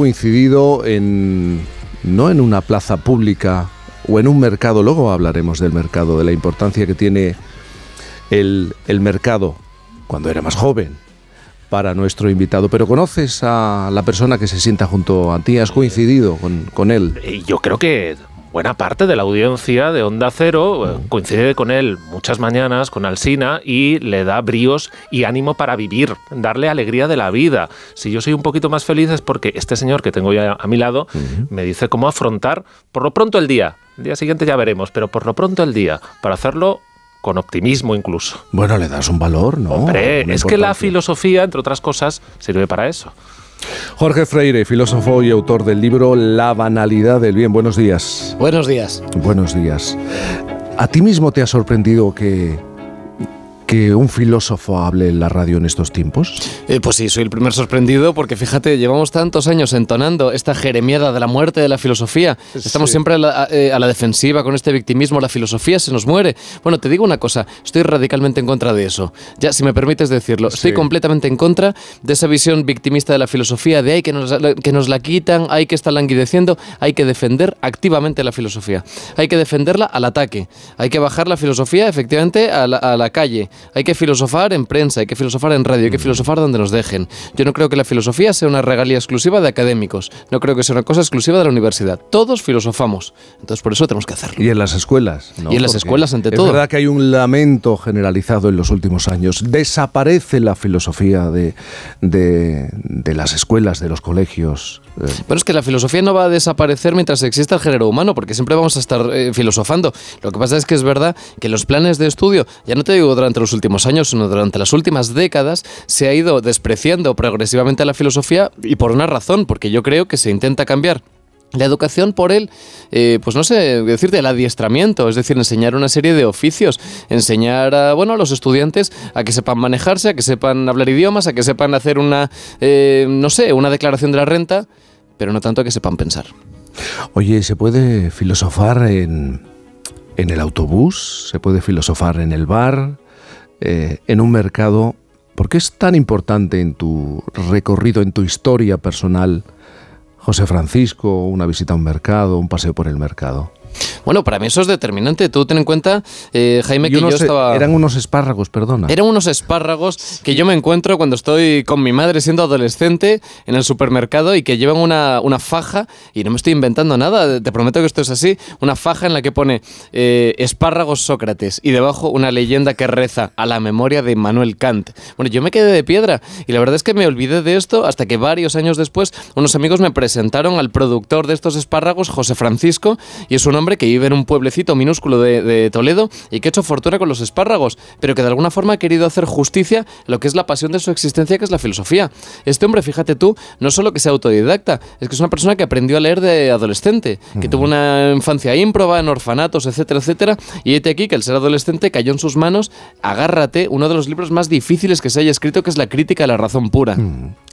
coincidido en no en una plaza pública o en un mercado, luego hablaremos del mercado, de la importancia que tiene el, el mercado cuando era más joven para nuestro invitado, pero conoces a la persona que se sienta junto a ti, has coincidido con, con él. Yo creo que buena parte de la audiencia de Onda Cero eh, coincide con él muchas mañanas, con Alsina, y le da bríos y ánimo para vivir, darle alegría de la vida. Si yo soy un poquito más feliz es porque este señor que tengo ya a mi lado me dice cómo afrontar por lo pronto el día. El día siguiente ya veremos, pero por lo pronto el día, para hacerlo con optimismo incluso. Bueno, le das un valor, ¿no? Hombre, es que la filosofía, entre otras cosas, sirve para eso. Jorge Freire, filósofo y autor del libro La banalidad del bien. Buenos días. Buenos días. Buenos días. ¿A ti mismo te ha sorprendido que que un filósofo hable en la radio en estos tiempos? Eh, pues sí, soy el primer sorprendido porque fíjate, llevamos tantos años entonando esta jeremiada de la muerte de la filosofía. Estamos siempre eh, a la, defensiva con este victimismo, la filosofía se nos muere. Bueno, te digo una cosa, estoy radicalmente en contra de eso. Ya, si me permites decirlo, estoy completamente en contra de esa visión victimista de la filosofía, de hay que nos, que nos la quitan, hay que estar languideciendo, hay que defender activamente la filosofía. Hay que defenderla al ataque. Hay que bajar la filosofía efectivamente a la, a la calle hay que filosofar en prensa, hay que filosofar en radio, hay que mm. filosofar donde nos dejen. Yo no creo que la filosofía sea una regalía exclusiva de académicos. No creo que sea una cosa exclusiva de la universidad. Todos filosofamos. Entonces por eso tenemos que hacerlo. Y en las escuelas. Y en las escuelas ante todo. Es verdad que hay un lamento generalizado en los últimos años. Desaparece la filosofía de, de, las escuelas, de los colegios. Pero es que la filosofía no va a desaparecer mientras exista el género humano, porque siempre vamos a estar eh, filosofando. Lo que pasa es que es verdad que los planes de estudio, ya no te digo durante los los últimos años, sino durante las últimas décadas, se ha ido despreciando progresivamente la filosofía y por una razón, porque yo creo que se intenta cambiar la educación por él, eh, pues no sé, decirte el adiestramiento, es decir, enseñar una serie de oficios, enseñar a, bueno, a los estudiantes a que sepan manejarse, a que sepan hablar idiomas, a que sepan hacer una, eh, no sé, una declaración de la renta, pero no tanto a que sepan pensar. Oye, ¿se puede filosofar en, en el autobús? ¿Se puede filosofar en el bar? Eh, en un mercado, ¿por qué es tan importante en tu recorrido, en tu historia personal, José Francisco, una visita a un mercado, un paseo por el mercado? Bueno, para mí eso es determinante. Tú ten en cuenta, eh, Jaime, que yo estaba... Eran unos espárragos, perdona. Eran unos espárragos que yo me encuentro cuando estoy con mi madre siendo adolescente en el supermercado y que llevan una, una faja, y no me estoy inventando nada, te prometo que esto es así, una faja en la que pone eh, espárragos Sócrates y debajo una leyenda que reza a la memoria de Immanuel Kant. Bueno, yo me quedé de piedra y la verdad es que me olvidé de esto hasta que varios años después unos amigos me presentaron al productor de estos espárragos, José Francisco, y es un hombre que vive en un pueblecito minúsculo de, Toledo y que ha hecho fortuna con los espárragos, pero que de alguna forma ha querido hacer justicia a lo que es la pasión de su existencia, que es la filosofía. Este hombre, fíjate tú, no solo que sea autodidacta, es que es una persona que aprendió a leer de adolescente, que tuvo una infancia ímproba en orfanatos, etcétera, etcétera, y este aquí que el ser adolescente cayó en sus manos, agárrate, uno de los libros más difíciles que se haya escrito, que es La crítica a la razón pura.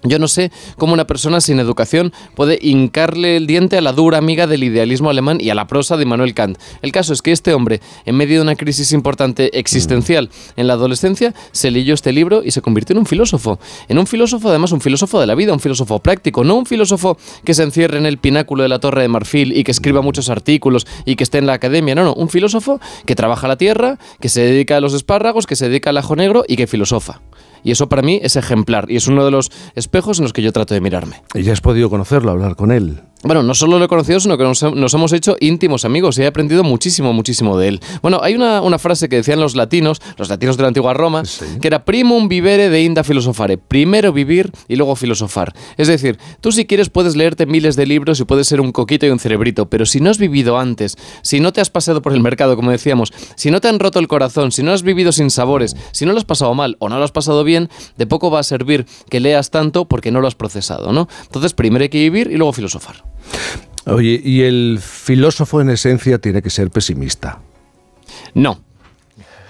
Yo no sé cómo una persona sin educación puede hincarle el diente a la dura amiga del idealismo alemán y a la prosa de Manuel Kant. El caso es que este hombre, en medio de una crisis importante existencial en la adolescencia, se leyó este libro y se convirtió en un filósofo. En un filósofo, además, un filósofo de la vida, un filósofo práctico, no un filósofo que se encierre en el pináculo de la Torre de Marfil y que escriba muchos artículos y que esté en la academia. No, no, un filósofo que trabaja la tierra, que se dedica a los espárragos, que se dedica al ajo negro y que filosofa. Y eso para mí es ejemplar y es uno de los espejos en los que yo trato de mirarme. ¿Y ya has podido conocerlo, hablar con él? Bueno, no solo lo he conocido, sino que nos, hemos hecho íntimos amigos y he aprendido muchísimo, muchísimo de él. Bueno, hay una, frase que decían los latinos, los latinos de la antigua Roma, que era primum vivere de inda filosofare. Primero vivir y luego filosofar. Es decir, tú si quieres puedes leerte miles de libros y puedes ser un coquito y un cerebrito, pero si no has vivido antes, si no te has pasado por el mercado, como decíamos, si no te han roto el corazón, si no has vivido sin sabores, si no lo has pasado mal o no lo has pasado bien, de poco va a servir que leas tanto porque no lo has procesado, ¿no? Entonces, primero hay que vivir y luego filosofar. Oye, y el filósofo en esencia tiene que ser pesimista. No.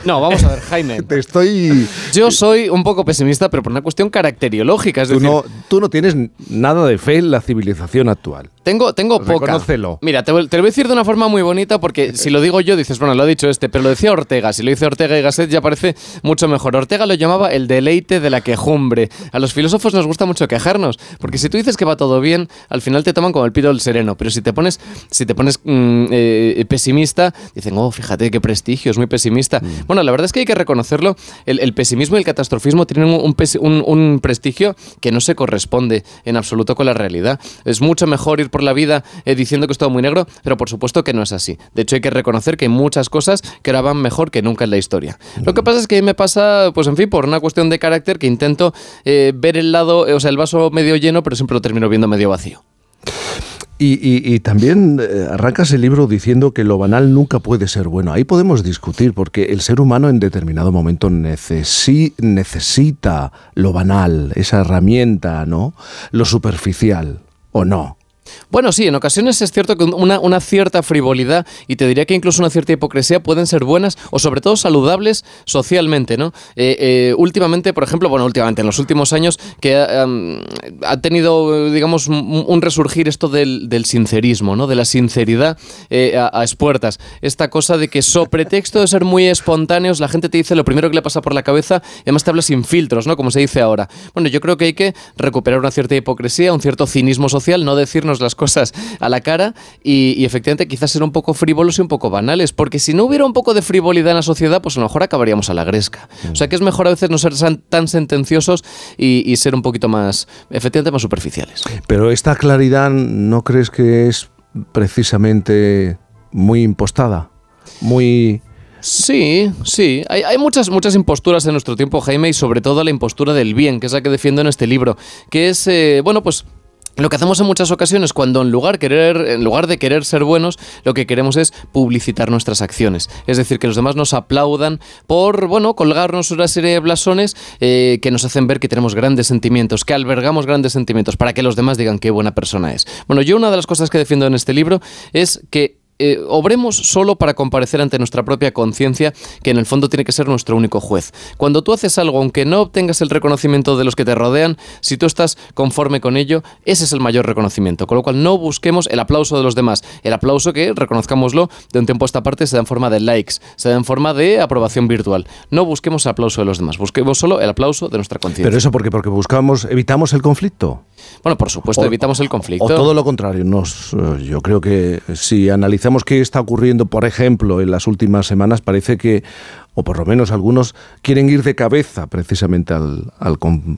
No, vamos a ver, Jaime. Te estoy... Yo soy un poco pesimista, pero por una cuestión caracteriológica. Es Tú decir, no, tú no tienes nada de fe en la civilización actual. Tengo, tengo poca. Reconócelo. Mira, te, te lo voy a decir de una forma muy bonita porque si lo digo yo dices, bueno, lo ha dicho este, pero lo decía Ortega. Si lo dice Ortega y Gasset ya parece mucho mejor. Ortega lo llamaba el deleite de la quejumbre. A los filósofos nos gusta mucho quejarnos, porque si tú dices que va todo bien, al final te toman como el pito del sereno. Pero si te pones, si te pones mm, eh, pesimista, dicen, oh, fíjate qué prestigio, es muy pesimista. Bueno, la verdad es que hay que reconocerlo. El, el pesimismo y el catastrofismo tienen un, prestigio que no se corresponde en absoluto con la realidad. Es mucho mejor ir por la vida eh, diciendo que es todo muy negro, pero por supuesto que no es así. De hecho, hay que reconocer que hay muchas cosas que ahora van mejor que nunca en la historia. Lo que pasa es que a mí me pasa, pues en fin, por una cuestión de carácter que intento eh, ver el lado, eh, o sea, el vaso medio lleno, pero siempre lo termino viendo medio vacío. Y, y- y también eh, arrancas el libro diciendo que lo banal nunca puede ser bueno. Ahí podemos discutir, porque el ser humano en determinado momento necesi- necesita lo banal, esa herramienta, ¿no? Lo superficial, ¿o no? Bueno, sí, en ocasiones es cierto que una, una cierta frivolidad y te diría que incluso una cierta hipocresía pueden ser buenas o sobre todo saludables socialmente, ¿no? Eh, eh, últimamente, por ejemplo, bueno, últimamente, en los últimos años, que ha, tenido, digamos, un, resurgir esto del, del sincerismo, ¿no? De la sinceridad eh, a, a expuertas. Esta cosa de que, so pretexto de ser muy espontáneos, la gente te dice lo primero que le pasa por la cabeza y además te habla sin filtros, ¿no? Como se dice ahora. Bueno, yo creo que hay que recuperar una cierta hipocresía, un cierto cinismo social, no decirnos las cosas a la cara y, y efectivamente quizás ser un poco frívolos y un poco banales, porque si no hubiera un poco de frivolidad en la sociedad, pues a lo mejor acabaríamos a la gresca. O sea que es mejor a veces no ser tan sentenciosos y, y ser un poquito más, efectivamente, más superficiales. Pero esta claridad, ¿no crees que es precisamente muy impostada? Muy... Sí, sí. Hay, hay muchas, muchas imposturas en nuestro tiempo, Jaime, y sobre todo la impostura del bien, que es la que defiendo en este libro, que es, eh, bueno, pues... Lo que hacemos en muchas ocasiones cuando en lugar, querer, en lugar de querer ser buenos, lo que queremos es publicitar nuestras acciones. Es decir, que los demás nos aplaudan por, bueno, colgarnos una serie de blasones eh, que nos hacen ver que tenemos grandes sentimientos, que albergamos grandes sentimientos, para que los demás digan qué buena persona es. Bueno, yo una de las cosas que defiendo en este libro es que eh, obremos solo para comparecer ante nuestra propia conciencia, que en el fondo tiene que ser nuestro único juez. Cuando tú haces algo, aunque no obtengas el reconocimiento de los que te rodean, si tú estás conforme con ello, ese es el mayor reconocimiento. Con lo cual no busquemos el aplauso de los demás. El aplauso que, reconozcámoslo, de un tiempo a esta parte se da en forma de likes, se da en forma de aprobación virtual. No busquemos el aplauso de los demás, busquemos solo el aplauso de nuestra conciencia. Pero eso porque, porque buscamos, evitamos el conflicto. Bueno, por supuesto, evitamos el conflicto. O todo lo contrario. Nos, eh, yo creo que si analizamos qué está ocurriendo, por ejemplo, en las últimas semanas, parece que, o por lo menos algunos, quieren ir de cabeza precisamente al, al,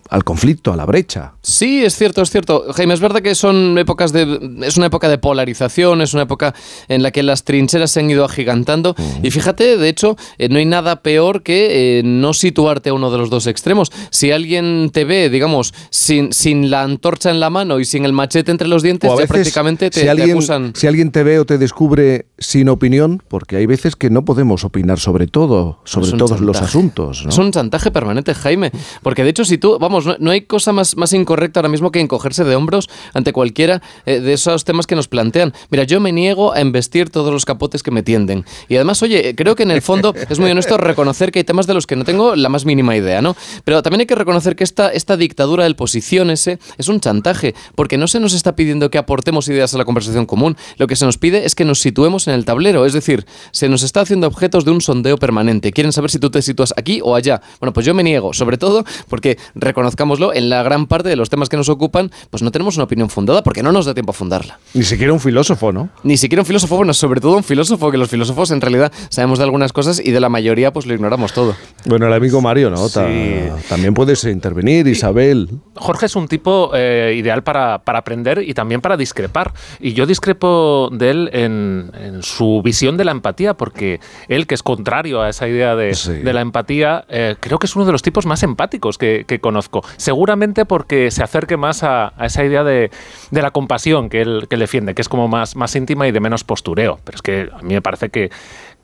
al conflicto, a la brecha. Sí, es cierto, es cierto. Jaime, es verdad que son épocas de. Es una época de polarización, es una época en la que las trincheras se han ido agigantando. Y fíjate, de hecho, eh, no hay nada peor que eh, no situarte a uno de los dos extremos. Si alguien te ve, digamos, sin, sin la antorcha en la mano y sin el machete entre los dientes, O a ya prácticamente te, si, te alguien, acusan. si alguien te ve o te descubre sin opinión, porque hay veces que no podemos opinar sobre todo, sobre todos los asuntos. ¿no? Es un chantaje permanente, Jaime. Porque de hecho, si tú, vamos, no, no hay cosa más, más incorrecta ahora mismo que encogerse de hombros ante cualquiera eh, de esos temas que nos plantean. Mira, yo me niego a embestir todos los capotes que me tienden. Y además, oye, creo que en el fondo es muy honesto reconocer que hay temas de los que no tengo la más mínima idea, ¿no? Pero también hay que reconocer que esta, esta dictadura del posición ese es un chantaje, porque no se nos está pidiendo que aportemos ideas a la conversación común. Lo que se nos pide es que nos situemos en el tablero. Es decir, se nos está haciendo objetos de un sondeo permanente. Quieren saber si tú te sitúas aquí o allá. Bueno, pues yo me niego, sobre todo porque, reconozcámoslo, en la gran parte de los temas que nos ocupan, pues no tenemos una opinión fundada porque no nos da tiempo a fundarla. Ni siquiera un filósofo, ¿no? Ni siquiera un filósofo, bueno, sobre todo un filósofo, que los filósofos en realidad sabemos de algunas cosas y de la mayoría pues lo ignoramos todo. Bueno, el amigo Mario, ¿no? Ta- Sí. También puedes intervenir, Isabel. Jorge es un tipo eh, ideal para, para aprender y también para discrepar. Y yo discrepo de él en, en su visión de la empatía, porque él, que es contrario a esa idea de, Sí. de la empatía, eh, creo que es uno de los tipos más empáticos que, que conozco. Seguramente porque se acerque más a, a esa idea de, de la compasión que él, que él defiende, que es como más, más íntima y de menos postureo. Pero es que a mí me parece que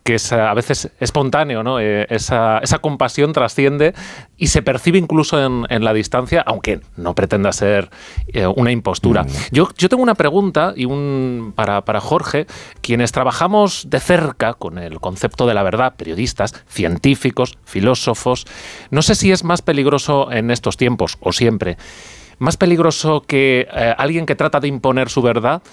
que es a veces espontáneo, ¿no? Eh, esa, esa, compasión trasciende y se percibe incluso en, en la distancia, aunque no pretenda ser eh, una impostura. Mm. Yo, yo tengo una pregunta y un, para, para Jorge, quienes trabajamos de cerca con el concepto de la verdad, periodistas, científicos, filósofos, no sé si es más peligroso en estos tiempos o siempre más peligroso que eh, alguien que trata de imponer su verdad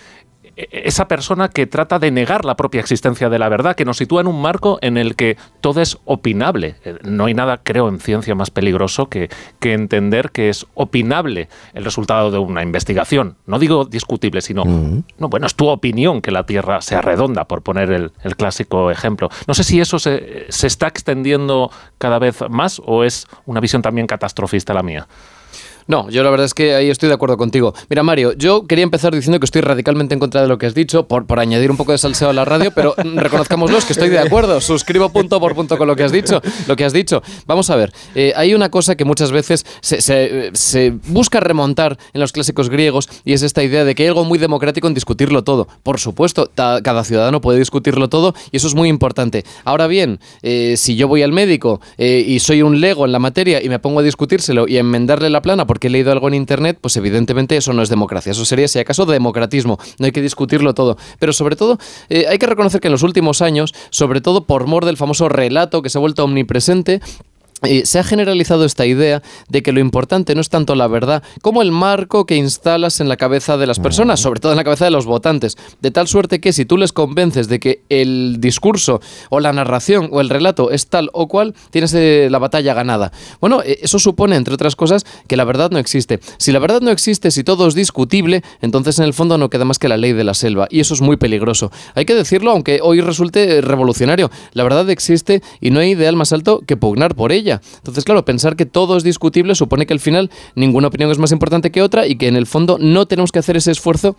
esa persona que trata de negar la propia existencia de la verdad, que nos sitúa en un marco en el que todo es opinable. Eh, no hay nada, creo, en ciencia más peligroso que, que entender que es opinable el resultado de una investigación. No digo discutible, sino, no, bueno, es tu opinión que la Tierra sea redonda, por poner el, el clásico ejemplo. No sé si eso se, se está extendiendo cada vez más o es una visión también catastrofista la mía. No, yo la verdad es que ahí estoy de acuerdo contigo. Mira, Mario, yo quería empezar diciendo que estoy radicalmente en contra de lo que has dicho, por, por añadir un poco de salseo a la radio, pero reconozcámoslo, que estoy de acuerdo. Suscribo punto por punto con lo que has dicho. Lo que has dicho. Vamos a ver, eh, hay una cosa que muchas veces se, se, se, busca remontar en los clásicos griegos y es esta idea de que hay algo muy democrático en discutirlo todo. Por supuesto, cada ciudadano puede discutirlo todo y eso es muy importante. Ahora bien, eh, si yo voy al médico eh, y soy un lego en la materia y me pongo a discutírselo y a enmendarle la plana porque he leído algo en Internet, pues evidentemente eso no es democracia, eso sería si acaso democratismo, no hay que discutirlo todo. Pero sobre todo eh, hay que reconocer que en los últimos años, sobre todo por mor del famoso relato que se ha vuelto omnipresente, eh, se ha generalizado esta idea de que lo importante no es tanto la verdad como el marco que instalas en la cabeza de las personas, sobre todo en la cabeza de los votantes, de tal suerte que si tú les convences de que el discurso o la narración o el relato es tal o cual, tienes eh, la batalla ganada. Bueno, eh, eso supone, entre otras cosas, que la verdad no existe. Si la verdad no existe, si todo es discutible, entonces en el fondo no queda más que la ley de la selva, y eso es muy peligroso. Hay que decirlo, aunque hoy resulte revolucionario, la verdad existe y no hay ideal más alto que pugnar por ella. Entonces, claro, pensar que todo es discutible supone que al final ninguna opinión es más importante que otra y que en el fondo no tenemos que hacer ese esfuerzo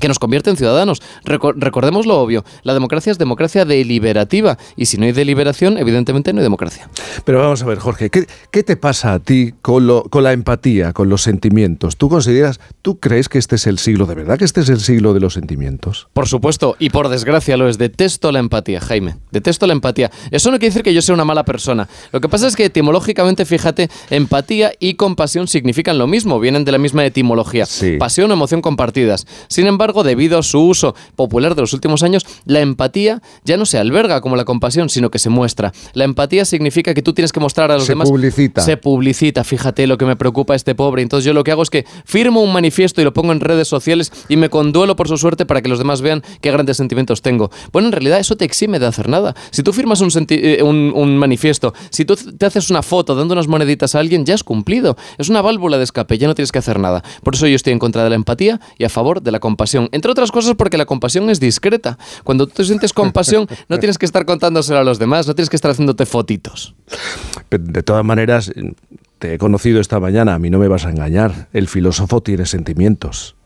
que nos convierte en ciudadanos. recordemos lo obvio, la democracia es democracia deliberativa y si no hay deliberación, evidentemente no hay democracia. Pero vamos a ver, Jorge, ¿qué, qué te pasa a ti con, lo, con la empatía, con los sentimientos? ¿Tú consideras, tú crees que este es el siglo, de verdad que este es el siglo de los sentimientos? Por supuesto, y por desgracia lo es, detesto la empatía, Jaime, detesto la empatía. Eso no quiere decir que yo sea una mala persona. Lo que pasa es que etimológicamente, fíjate, empatía y compasión significan lo mismo, vienen de la misma etimología. Sí. Pasión o emoción compartidas. Sin embargo, embargo, debido a su uso popular de los últimos años, la empatía ya no se alberga como la compasión, sino que se muestra. La empatía significa que tú tienes que mostrar a los se demás. Se publicita. Se publicita, fíjate lo que me preocupa a este pobre. Entonces yo lo que hago es que firmo un manifiesto y lo pongo en redes sociales y me conduelo por su suerte para que los demás vean qué grandes sentimientos tengo. Bueno, en realidad eso te exime de hacer nada. Si tú firmas un, eh, un, un manifiesto, si tú te haces una foto dando unas moneditas a alguien, ya has cumplido. Es una válvula de escape, ya no tienes que hacer nada. Por eso yo estoy en contra de la empatía y a favor de la compasión entre otras cosas porque la compasión es discreta. Cuando tú te sientes compasión, no tienes que estar contándoselo a los demás, no tienes que estar haciéndote fotitos. De todas maneras, te he conocido esta mañana, a mí no me vas a engañar. El filósofo tiene sentimientos.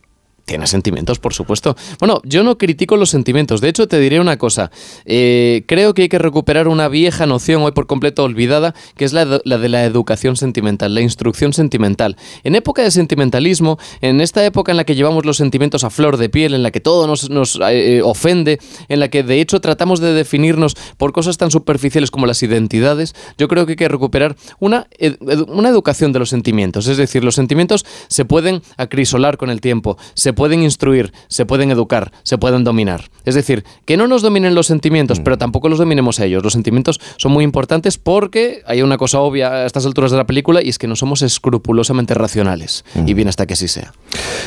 Tiene sentimientos, por supuesto. Bueno, yo no critico los sentimientos. De hecho, te diré una cosa. Eh, creo que hay que recuperar una vieja noción hoy por completo olvidada, que es la la de, la educación sentimental, la instrucción sentimental. En época de sentimentalismo, en esta época en la que llevamos los sentimientos a flor de piel, en la que todo nos, nos eh, ofende, en la que de hecho tratamos de definirnos por cosas tan superficiales como las identidades, yo creo que hay que recuperar una, una educación de los sentimientos. Es decir, los sentimientos se pueden acrisolar con el tiempo, pueden instruir, se pueden educar, se pueden dominar. Es decir, que no nos dominen los sentimientos, mm. pero tampoco los dominemos a ellos. Los sentimientos son muy importantes porque hay una cosa obvia a estas alturas de la película y es que no somos escrupulosamente racionales. Mm. Y bien hasta que así sea.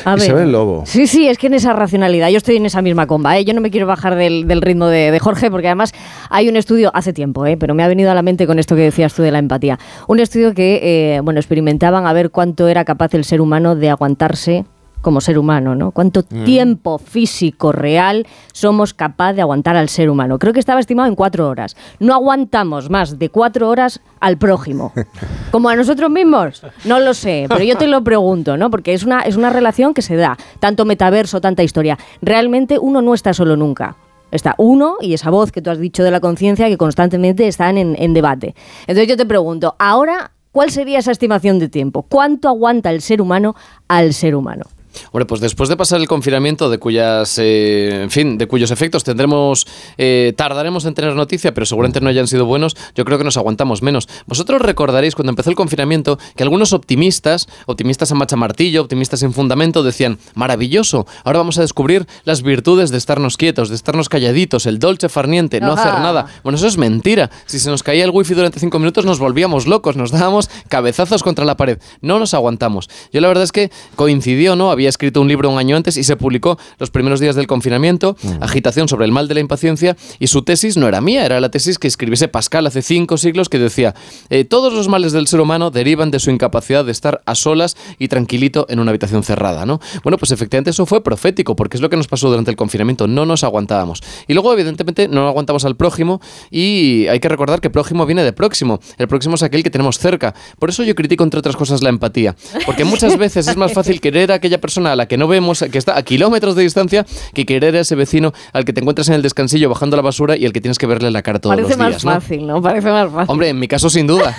A ver, Isabel Lobo. Sí, sí, es que en esa racionalidad, yo estoy en esa misma comba. ¿eh? Yo no me quiero bajar del, del ritmo de, de, Jorge porque además hay un estudio hace tiempo, ¿eh? pero me ha venido a la mente con esto que decías tú de la empatía. Un estudio que, eh, bueno, experimentaban a ver cuánto era capaz el ser humano de aguantarse como ser humano, ¿no? ¿Cuánto mm. tiempo físico real somos capaz de aguantar al ser humano? Creo que estaba estimado en cuatro horas. No aguantamos más de cuatro horas al prójimo. ¿Como a nosotros mismos? No lo sé, pero yo te lo pregunto, ¿no? Porque es una, es una relación que se da. Tanto metaverso, tanta historia. Realmente uno no está solo nunca. Está uno y esa voz que tú has dicho de la conciencia que constantemente están en, en debate. Entonces yo te pregunto, ahora, ¿cuál sería esa estimación de tiempo? ¿Cuánto aguanta el ser humano al ser humano? Bueno, pues después de pasar el confinamiento, de cuyas, eh, en fin, de cuyos efectos tendremos, eh, tardaremos en tener noticia, pero seguramente no hayan sido buenos, yo creo que nos aguantamos menos. Vosotros recordaréis cuando empezó el confinamiento que algunos optimistas, optimistas en marcha martillo, optimistas en fundamento, decían, maravilloso, ahora vamos a descubrir las virtudes de estarnos quietos, de estarnos calladitos, el dolce farniente, no hacer nada. Bueno, eso es mentira. Si se nos caía el wifi durante cinco minutos nos volvíamos locos, nos dábamos cabezazos contra la pared. No nos aguantamos. Yo la verdad es que coincidió, ¿no? Había escrito un libro un año antes y se publicó los primeros días del confinamiento, mm. Agitación sobre el mal de la impaciencia, y su tesis no era mía, era la tesis que escribiese Pascal hace cinco siglos que decía, eh, todos los males del ser humano derivan de su incapacidad de estar a solas y tranquilito en una habitación cerrada, ¿no? Bueno, pues efectivamente eso fue profético, porque es lo que nos pasó durante el confinamiento, no nos aguantábamos. Y luego, evidentemente, no aguantamos al prójimo y hay que recordar que prójimo viene de próximo. El próximo es aquel que tenemos cerca. Por eso yo critico, entre otras cosas, la empatía. Porque muchas veces es más fácil querer a aquella persona a la que no vemos, que está a kilómetros de distancia, que querer a ese vecino al que te encuentras en el descansillo bajando la basura y al que tienes que verle la cara todos los días. Parece más fácil, ¿no? Parece más fácil. Hombre, en mi caso, sin duda.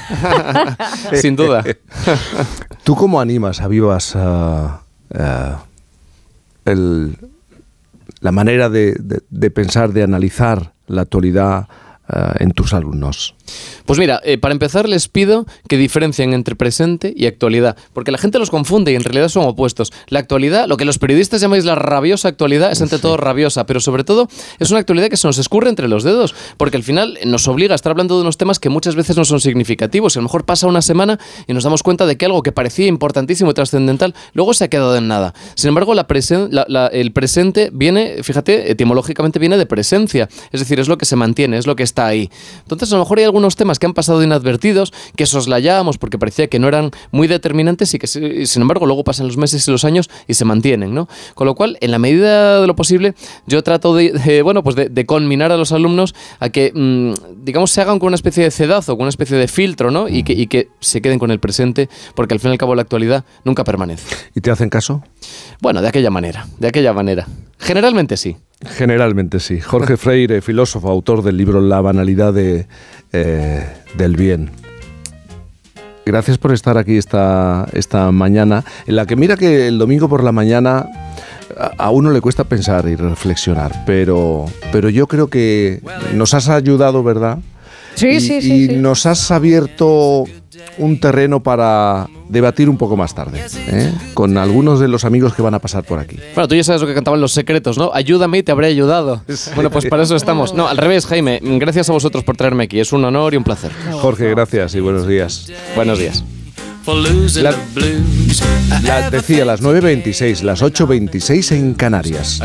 sin duda. ¿Tú cómo animas a Vivas a, la manera de, de pensar, de analizar la actualidad eh, en tus alumnos? Pues mira, eh, para empezar les pido que diferencien entre presente y actualidad, porque la gente los confunde y en realidad son opuestos. La actualidad, lo que los periodistas llamáis la rabiosa actualidad, es ante todo rabiosa, pero sobre todo es una actualidad que se nos escurre entre los dedos, porque al final nos obliga a estar hablando de unos temas que muchas veces no son significativos. A lo mejor pasa una semana y nos damos cuenta de que algo que parecía importantísimo y trascendental luego se ha quedado en nada. Sin embargo, la el presente viene, fíjate, etimológicamente viene de presencia, es decir, es lo que se mantiene, es lo que está ahí. Entonces, a lo mejor hay algunos temas que han pasado inadvertidos, que soslayábamos porque parecía que no eran muy determinantes y que, sin embargo, luego pasan los meses y los años y se mantienen, ¿no? Con lo cual, en la medida de lo posible, yo trato de, bueno, pues de, conminar a los alumnos a que, mm, digamos, se hagan con una especie de cedazo, con una especie de filtro, ¿no? Y que, y que se queden con el presente, porque al fin y al cabo la actualidad nunca permanece. ¿Y te hacen caso? Bueno, de aquella manera, de aquella manera. Generalmente sí. Generalmente sí. Jorge Freire, filósofo, autor del libro La banalidad de, eh, del bien. Gracias por estar aquí esta, esta mañana, en la que mira que el domingo por la mañana a uno le cuesta pensar y reflexionar, pero, pero yo creo que nos has ayudado, ¿verdad? Sí, sí, sí. Y nos has abierto un terreno para debatir un poco más tarde, ¿eh? con algunos de los amigos que van a pasar por aquí. Bueno, tú ya sabes lo que cantaban los secretos, ¿no? Ayúdame y te habré ayudado. Bueno, pues para eso estamos. No, al revés, Jaime. Gracias a vosotros por traerme aquí. Es un honor y un placer. Jorge, gracias y buenos días. Buenos días. La, decía las 9.26, las 8.26 en Canarias.